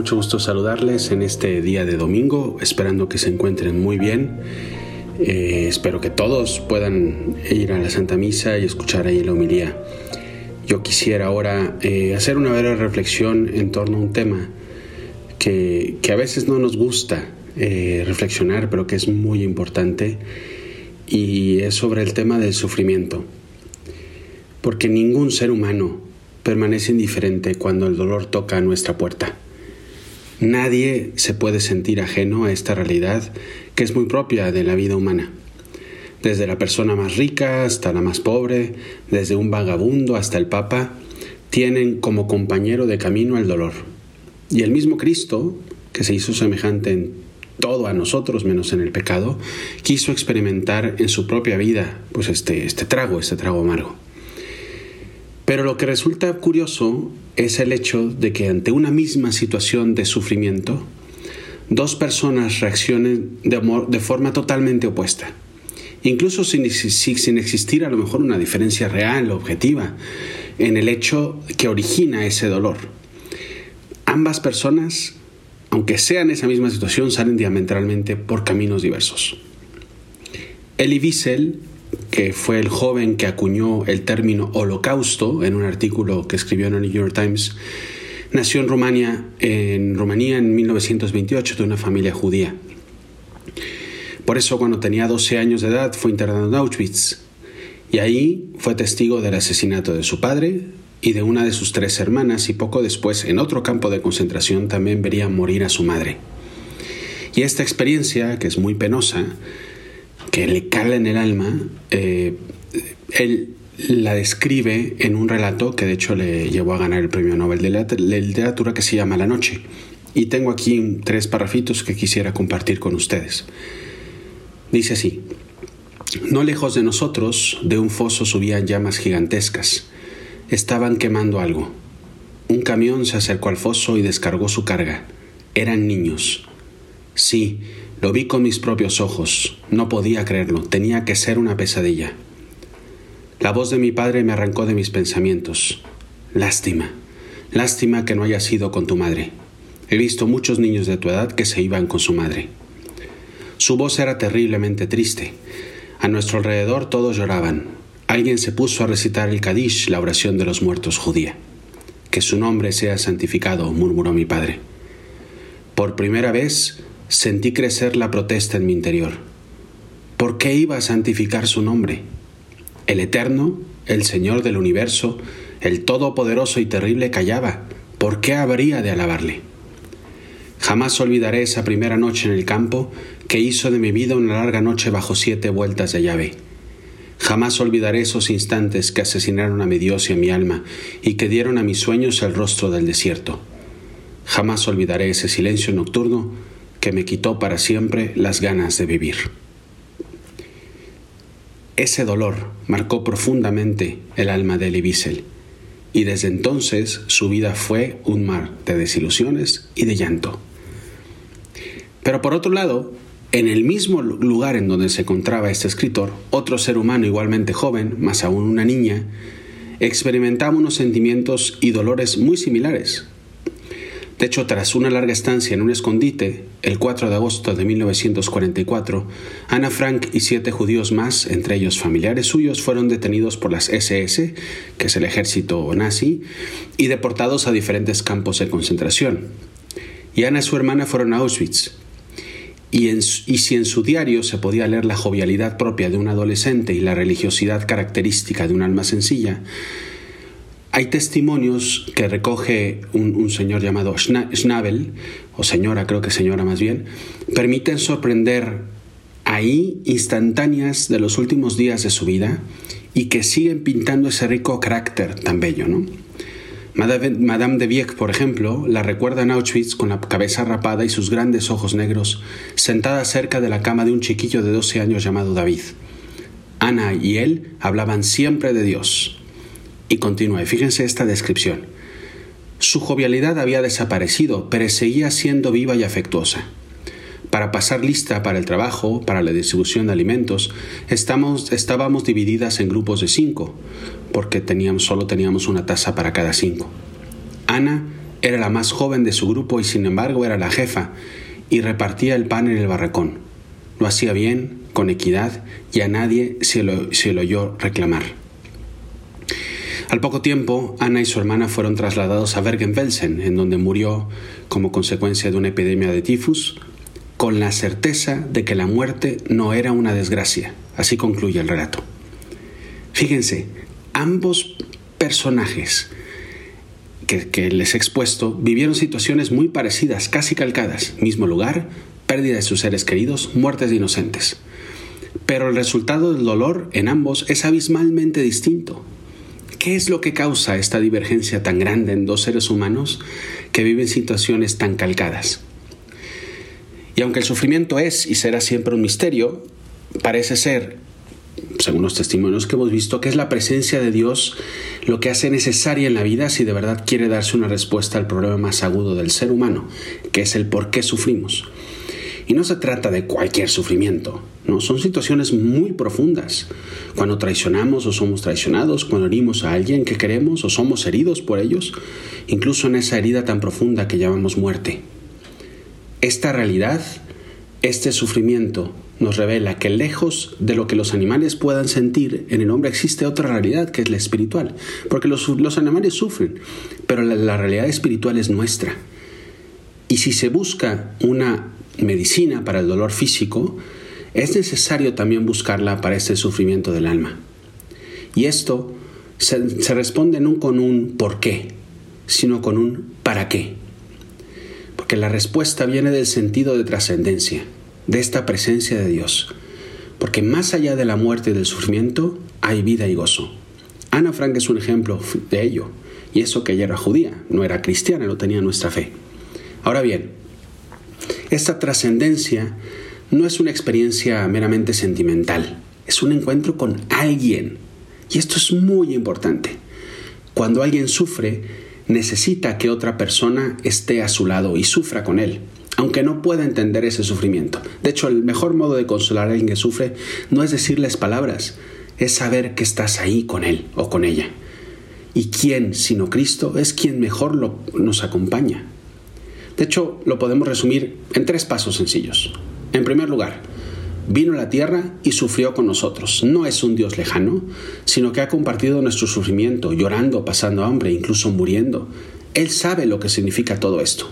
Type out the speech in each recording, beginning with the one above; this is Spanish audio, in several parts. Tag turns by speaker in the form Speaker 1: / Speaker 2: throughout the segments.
Speaker 1: mucho gusto saludarles en este día de domingo, esperando que se encuentren muy bien. Eh, espero que todos puedan ir a la Santa Misa y escuchar ahí la homilía. Yo quisiera ahora eh, hacer una breve reflexión en torno a un tema que, a veces no nos gusta eh, reflexionar, pero que es muy importante, y es sobre el tema del sufrimiento. Porque ningún ser humano permanece indiferente cuando el dolor toca a nuestra puerta. Nadie se puede sentir ajeno a esta realidad que es muy propia de la vida humana. Desde la persona más rica hasta la más pobre, desde un vagabundo hasta el Papa, tienen como compañero de camino el dolor. Y el mismo Cristo, que se hizo semejante en todo a nosotros menos en el pecado, quiso experimentar en su propia vida pues este, este trago, este trago amargo. Pero lo que resulta curioso es el hecho de que ante una misma situación de sufrimiento, dos personas reaccionen de, forma totalmente opuesta. Incluso sin, existir a lo mejor una diferencia real, objetiva, en el hecho que origina ese dolor. Ambas personas, aunque sean esa misma situación, salen diametralmente por caminos diversos. Elie Wiesel que fue el joven que acuñó el término holocausto en un artículo que escribió en el New York Times, nació en Rumania, en Rumanía en 1928 de una familia judía. Por eso cuando tenía 12 años de edad fue internado en Auschwitz y ahí fue testigo del asesinato de su padre y de una de sus tres hermanas y poco después en otro campo de concentración también vería morir a su madre. Y esta experiencia, que es muy penosa, que le cala en el alma, eh, él la describe en un relato que de hecho le llevó a ganar el premio Nobel de Literatura que se llama La Noche. Y tengo aquí tres parrafitos que quisiera compartir con ustedes. Dice así, no lejos de nosotros, de un foso subían llamas gigantescas. Estaban quemando algo. Un camión se acercó al foso y descargó su carga. Eran niños. Sí, lo vi con mis propios ojos. No podía creerlo. Tenía que ser una pesadilla. La voz de mi padre me arrancó de mis pensamientos. Lástima. Lástima que no haya sido con tu madre. He visto muchos niños de tu edad que se iban con su madre. Su voz era terriblemente triste. A nuestro alrededor todos lloraban. Alguien se puso a recitar el Kadish, la oración de los muertos judía. Que su nombre sea santificado, murmuró mi padre. Por primera vez sentí crecer la protesta en mi interior. ¿Por qué iba a santificar su nombre? El Eterno, el Señor del universo, el Todopoderoso y terrible callaba. ¿Por qué habría de alabarle? Jamás olvidaré esa primera noche en el campo que hizo de mi vida una larga noche bajo siete vueltas de llave. Jamás olvidaré esos instantes que asesinaron a mi Dios y a mi alma y que dieron a mis sueños el rostro del desierto. Jamás olvidaré ese silencio nocturno que me quitó para siempre las ganas de vivir. Ese dolor marcó profundamente el alma de Elie Wiesel, y desde entonces su vida fue un mar de desilusiones y de llanto. Pero por otro lado, en el mismo lugar en donde se encontraba este escritor, otro ser humano igualmente joven, más aún una niña, experimentaba unos sentimientos y dolores muy similares, de hecho, tras una larga estancia en un escondite, el 4 de agosto de 1944, Ana Frank y siete judíos más, entre ellos familiares suyos, fueron detenidos por las SS, que es el ejército nazi, y deportados a diferentes campos de concentración. Y Ana y su hermana fueron a Auschwitz. Y, y si en su diario se podía leer la jovialidad propia de un adolescente y la religiosidad característica de un alma sencilla, hay testimonios que recoge un, señor llamado Schnabel, o señora, creo que señora más bien, permiten sorprender ahí instantáneas de los últimos días de su vida y que siguen pintando ese rico carácter tan bello, ¿no? Madame de Wieck, por ejemplo, la recuerda en Auschwitz con la cabeza rapada y sus grandes ojos negros, sentada cerca de la cama de un chiquillo de 12 años llamado David. Ana y él hablaban siempre de Dios, y continúa, fíjense esta descripción. Su jovialidad había desaparecido, pero seguía siendo viva y afectuosa. Para pasar lista para el trabajo, para la distribución de alimentos, estamos, estábamos divididas en grupos de cinco. porque teníamos, solo teníamos una taza para cada cinco. Ana era la más joven de su grupo y sin embargo era la jefa y repartía el pan en el barracón. Lo hacía bien, con equidad y a nadie se lo, se lo oyó reclamar. Al poco tiempo, Ana y su hermana fueron trasladados a Bergen-Belsen, en donde murió como consecuencia de una epidemia de tifus, con la certeza de que la muerte no era una desgracia. Así concluye el relato. Fíjense, ambos personajes que, les he expuesto vivieron situaciones muy parecidas, casi calcadas, mismo lugar, pérdida de sus seres queridos, muertes de inocentes. Pero el resultado del dolor en ambos es abismalmente distinto. ¿Qué es lo que causa esta divergencia tan grande en dos seres humanos que viven situaciones tan calcadas? Y aunque el sufrimiento es y será siempre un misterio, parece ser según los testimonios que hemos visto, que es la presencia de Dios lo que hace necesaria en la vida si de verdad quiere darse una respuesta al problema más agudo del ser humano, que es el por qué sufrimos. Y no se trata de cualquier sufrimiento, no, son situaciones muy profundas. Cuando traicionamos o somos traicionados, cuando herimos a alguien que queremos o somos heridos por ellos, incluso en esa herida tan profunda que llamamos muerte. Esta realidad, este sufrimiento, nos revela que lejos de lo que los animales puedan sentir, en el hombre existe otra realidad que es la espiritual. Porque los, animales sufren, pero la, la realidad espiritual es nuestra. Y si se busca una medicina para el dolor físico, es necesario también buscarla para este sufrimiento del alma. Y esto se, se, responde no con un por qué, sino con un para qué. Porque la respuesta viene del sentido de trascendencia de esta presencia de Dios, porque más allá de la muerte y del sufrimiento hay vida y gozo. Ana Frank es un ejemplo de ello, y eso que ella era judía, no era cristiana, no tenía nuestra fe. Ahora bien, esta trascendencia no es una experiencia meramente sentimental, es un encuentro con alguien, y esto es muy importante. Cuando alguien sufre, necesita que otra persona esté a su lado y sufra con él aunque no pueda entender ese sufrimiento. De hecho, el mejor modo de consolar a alguien que sufre no es decirles palabras, es saber que estás ahí con él o con ella. ¿Y quién, sino Cristo, es quien mejor nos acompaña? De hecho, lo podemos resumir en tres pasos sencillos. En primer lugar, vino a la tierra y sufrió con nosotros. No es un Dios lejano, sino que ha compartido nuestro sufrimiento, llorando, pasando hambre, incluso muriendo. Él sabe lo que significa todo esto.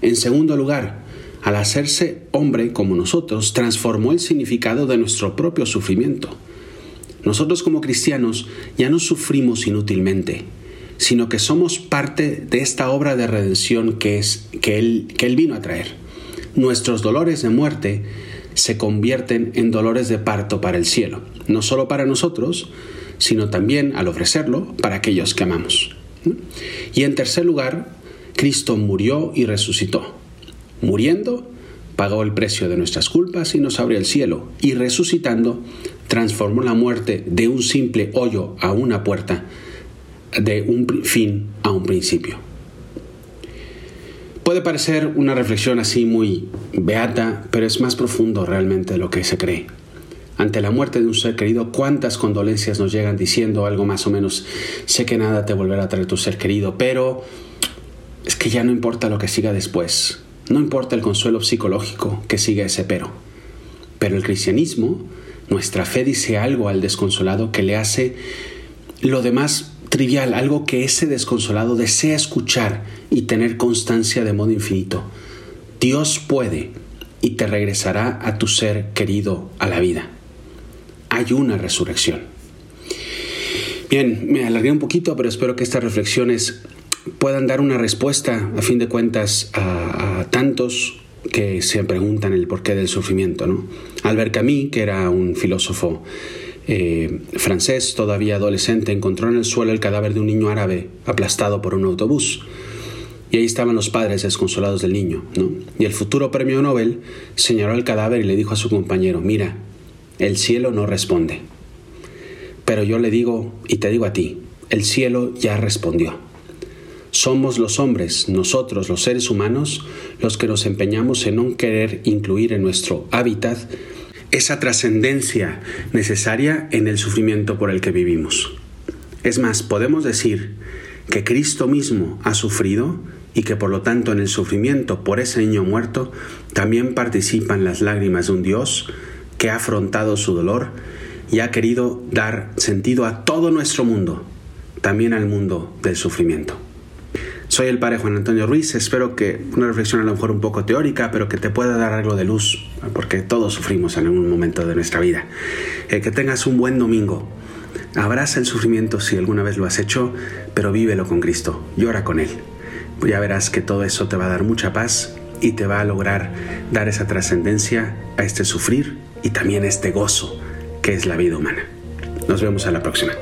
Speaker 1: En segundo lugar, al hacerse hombre como nosotros, transformó el significado de nuestro propio sufrimiento. Nosotros como cristianos ya no sufrimos inútilmente, sino que somos parte de esta obra de redención que, es, que, él, que él vino a traer. Nuestros dolores de muerte se convierten en dolores de parto para el cielo, no solo para nosotros, sino también al ofrecerlo para aquellos que amamos. Y en tercer lugar, Cristo murió y resucitó. Muriendo, pagó el precio de nuestras culpas y nos abrió el cielo, y resucitando, transformó la muerte de un simple hoyo a una puerta, de un fin a un principio. Puede parecer una reflexión así muy beata, pero es más profundo realmente de lo que se cree. Ante la muerte de un ser querido, ¿cuántas condolencias nos llegan diciendo algo más o menos, sé que nada te volverá a traer tu ser querido, pero es que ya no importa lo que siga después, no importa el consuelo psicológico que siga ese pero. Pero el cristianismo, nuestra fe dice algo al desconsolado que le hace lo demás trivial, algo que ese desconsolado desea escuchar y tener constancia de modo infinito. Dios puede y te regresará a tu ser querido a la vida. Hay una resurrección. Bien, me alargué un poquito, pero espero que estas reflexiones puedan dar una respuesta, a fin de cuentas, a, tantos que se preguntan el porqué del sufrimiento. ¿no? Albert Camus, que era un filósofo eh, francés, todavía adolescente, encontró en el suelo el cadáver de un niño árabe aplastado por un autobús. Y ahí estaban los padres desconsolados del niño. Y el futuro premio Nobel señaló el cadáver y le dijo a su compañero, mira, el cielo no responde. Pero yo le digo, y te digo a ti, el cielo ya respondió. Somos los hombres, nosotros los seres humanos, los que nos empeñamos en no querer incluir en nuestro hábitat esa trascendencia necesaria en el sufrimiento por el que vivimos. Es más, podemos decir que Cristo mismo ha sufrido y que por lo tanto en el sufrimiento por ese niño muerto también participan las lágrimas de un Dios que ha afrontado su dolor y ha querido dar sentido a todo nuestro mundo, también al mundo del sufrimiento. Soy el padre Juan Antonio Ruiz, espero que una reflexión a lo mejor un poco teórica, pero que te pueda dar algo de luz, porque todos sufrimos en algún momento de nuestra vida. Eh, que tengas un buen domingo. Abraza el sufrimiento si alguna vez lo has hecho, pero vívelo con Cristo, llora con Él. Ya verás que todo eso te va a dar mucha paz y te va a lograr dar esa trascendencia a este sufrir y también a este gozo que es la vida humana. Nos vemos a la próxima.